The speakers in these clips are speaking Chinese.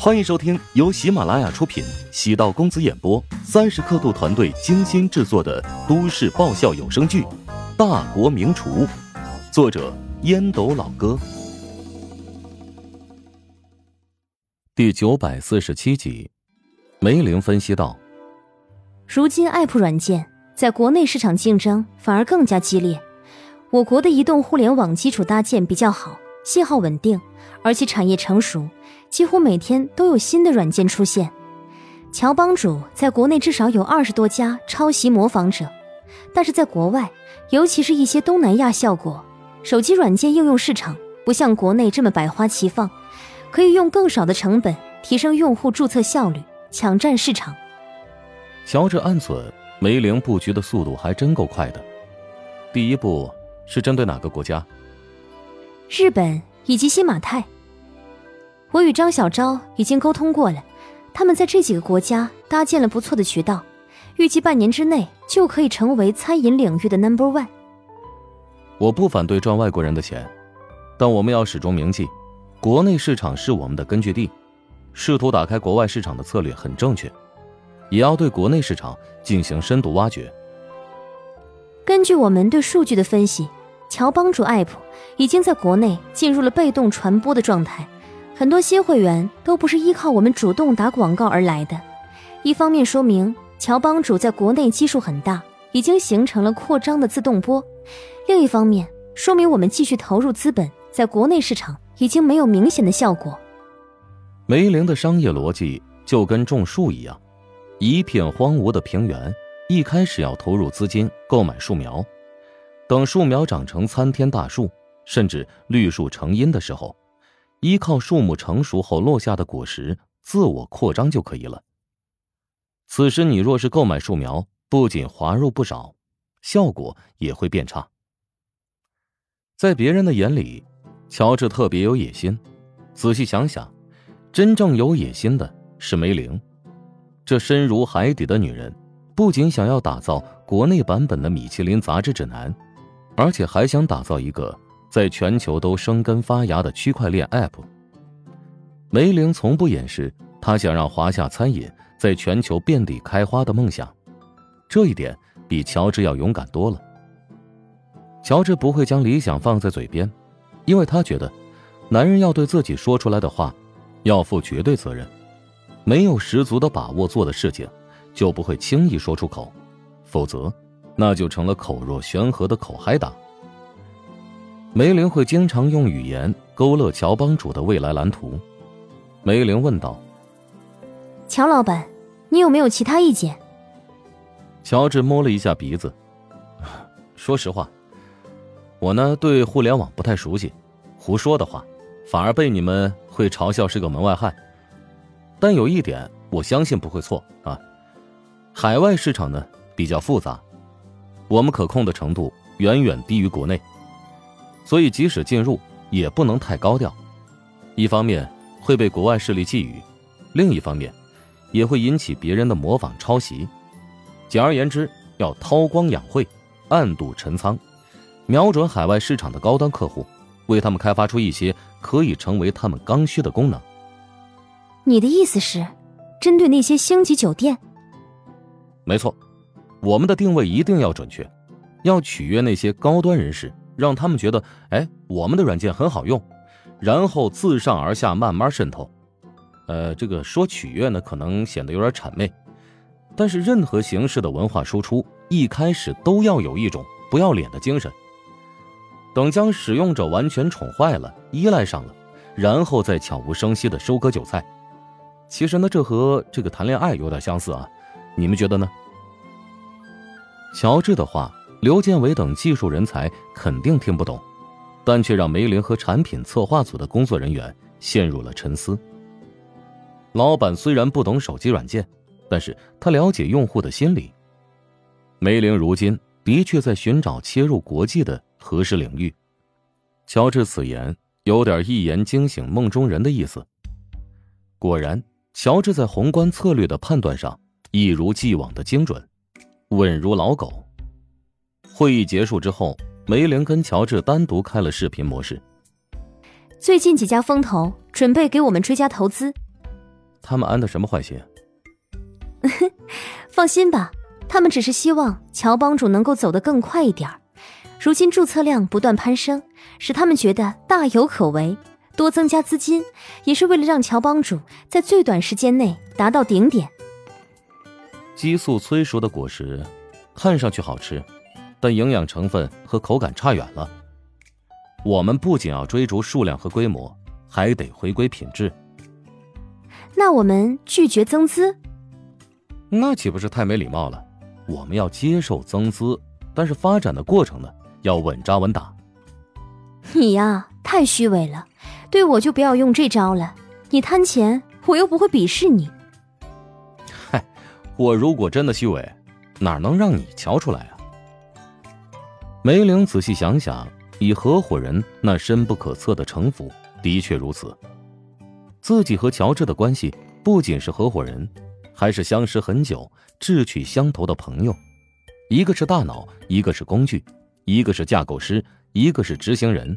欢迎收听由喜马拉雅出品、喜道公子演播、三十刻度团队精心制作的都市爆笑有声剧《大国名厨》，作者烟斗老哥，第九百四十七集。梅玲分析道：“如今 App 软件在国内市场竞争反而更加激烈，我国的移动互联网基础搭建比较好，信号稳定，而且产业成熟。”几乎每天都有新的软件出现，乔帮主在国内至少有二十多家抄袭模仿者，但是在国外，尤其是一些东南亚效果，手机软件应用市场不像国内这么百花齐放，可以用更少的成本提升用户注册效率，抢占市场。乔治暗忖，梅玲布局的速度还真够快的。第一步是针对哪个国家？日本以及新马泰。我与张小昭已经沟通过了，他们在这几个国家搭建了不错的渠道，预计半年之内就可以成为餐饮领域的 Number One。我不反对赚外国人的钱，但我们要始终铭记，国内市场是我们的根据地，试图打开国外市场的策略很正确，也要对国内市场进行深度挖掘。根据我们对数据的分析，乔帮主 App 已经在国内进入了被动传播的状态。很多新会员都不是依靠我们主动打广告而来的，一方面说明乔帮主在国内基数很大，已经形成了扩张的自动波；另一方面说明我们继续投入资本在国内市场已经没有明显的效果。梅林的商业逻辑就跟种树一样，一片荒芜的平原，一开始要投入资金购买树苗，等树苗长成参天大树，甚至绿树成荫的时候。依靠树木成熟后落下的果实自我扩张就可以了。此时你若是购买树苗，不仅滑入不少，效果也会变差。在别人的眼里，乔治特别有野心。仔细想想，真正有野心的是梅玲。这深如海底的女人，不仅想要打造国内版本的米其林杂志指南，而且还想打造一个。在全球都生根发芽的区块链 App，梅玲从不掩饰她想让华夏餐饮在全球遍地开花的梦想，这一点比乔治要勇敢多了。乔治不会将理想放在嘴边，因为他觉得，男人要对自己说出来的话，要负绝对责任，没有十足的把握做的事情，就不会轻易说出口，否则，那就成了口若悬河的口嗨党。梅玲会经常用语言勾勒乔帮主的未来蓝图。梅玲问道：“乔老板，你有没有其他意见？”乔治摸了一下鼻子，说实话，我呢对互联网不太熟悉，胡说的话，反而被你们会嘲笑是个门外汉。但有一点，我相信不会错啊，海外市场呢比较复杂，我们可控的程度远远低于国内。所以，即使进入，也不能太高调。一方面会被国外势力觊觎，另一方面也会引起别人的模仿抄袭。简而言之，要韬光养晦，暗度陈仓，瞄准海外市场的高端客户，为他们开发出一些可以成为他们刚需的功能。你的意思是，针对那些星级酒店？没错，我们的定位一定要准确，要取悦那些高端人士。让他们觉得，哎，我们的软件很好用，然后自上而下慢慢渗透。呃，这个说取悦呢，可能显得有点谄媚，但是任何形式的文化输出，一开始都要有一种不要脸的精神。等将使用者完全宠坏了、依赖上了，然后再悄无声息的收割韭菜。其实呢，这和这个谈恋爱有点相似啊，你们觉得呢？乔治的话。刘建伟等技术人才肯定听不懂，但却让梅林和产品策划组的工作人员陷入了沉思。老板虽然不懂手机软件，但是他了解用户的心理。梅林如今的确在寻找切入国际的合适领域。乔治此言有点一言惊醒梦中人的意思。果然，乔治在宏观策略的判断上一如既往的精准，稳如老狗。会议结束之后，梅玲跟乔治单独开了视频模式。最近几家风投准备给我们追加投资，他们安的什么坏心？放心吧，他们只是希望乔帮主能够走得更快一点如今注册量不断攀升，使他们觉得大有可为。多增加资金，也是为了让乔帮主在最短时间内达到顶点。激素催熟的果实，看上去好吃，但营养成分和口感差远了。我们不仅要追逐数量和规模，还得回归品质。那我们拒绝增资？那岂不是太没礼貌了？我们要接受增资，但是发展的过程呢，要稳扎稳打。你呀，太虚伪了。对我就不要用这招了。你贪钱，我又不会鄙视你。我如果真的虚伪，哪能让你瞧出来啊？梅玲仔细想想，以合伙人那深不可测的城府，的确如此。自己和乔治的关系不仅是合伙人，还是相识很久、志趣相投的朋友。一个是大脑，一个是工具；一个是架构师，一个是执行人。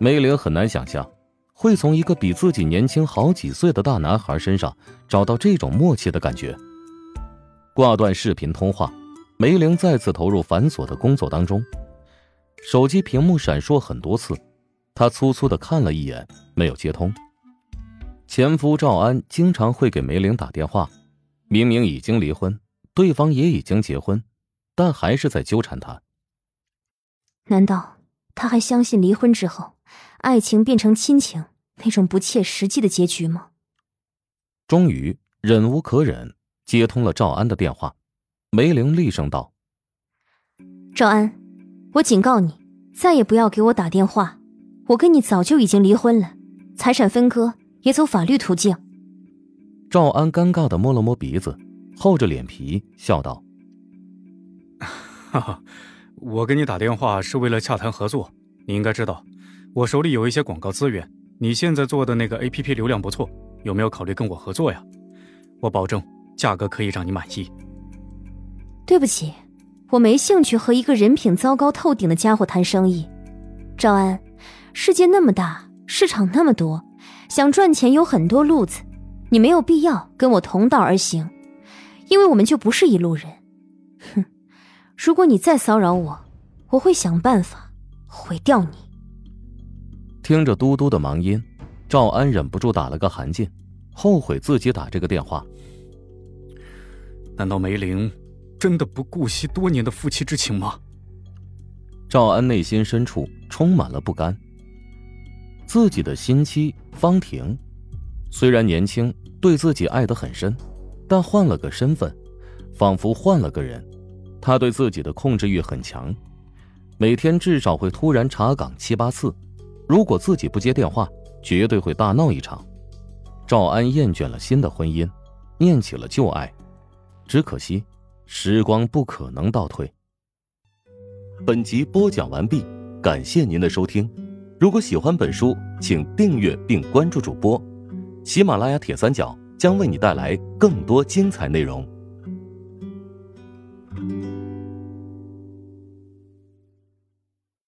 梅玲很难想象，会从一个比自己年轻好几岁的大男孩身上找到这种默契的感觉。挂断视频通话，梅玲再次投入繁琐的工作当中。手机屏幕闪烁很多次，她粗粗的看了一眼，没有接通。前夫赵安经常会给梅玲打电话，明明已经离婚，对方也已经结婚，但还是在纠缠她。难道他还相信离婚之后？爱情变成亲情那种不切实际的结局吗？终于忍无可忍，接通了赵安的电话。梅玲厉声道：“赵安，我警告你，再也不要给我打电话。我跟你早就已经离婚了，财产分割也走法律途径。”赵安尴尬的摸了摸鼻子，厚着脸皮笑道：“哈哈，我给你打电话是为了洽谈合作，你应该知道。”我手里有一些广告资源，你现在做的那个 A P P 流量不错，有没有考虑跟我合作呀？我保证价格可以让你满意。对不起，我没兴趣和一个人品糟糕透顶的家伙谈生意。赵安，世界那么大，市场那么多，想赚钱有很多路子，你没有必要跟我同道而行，因为我们就不是一路人。哼，如果你再骚扰我，我会想办法毁掉你。听着嘟嘟的忙音，赵安忍不住打了个寒噤，后悔自己打这个电话。难道梅玲真的不顾惜多年的夫妻之情吗？赵安内心深处充满了不甘。自己的新妻方婷，虽然年轻，对自己爱得很深，但换了个身份，仿佛换了个人。他对自己的控制欲很强，每天至少会突然查岗七八次。如果自己不接电话，绝对会大闹一场。赵安厌倦了新的婚姻，念起了旧爱，只可惜时光不可能倒退。本集播讲完毕，感谢您的收听。如果喜欢本书，请订阅并关注主播。喜马拉雅铁三角将为你带来更多精彩内容。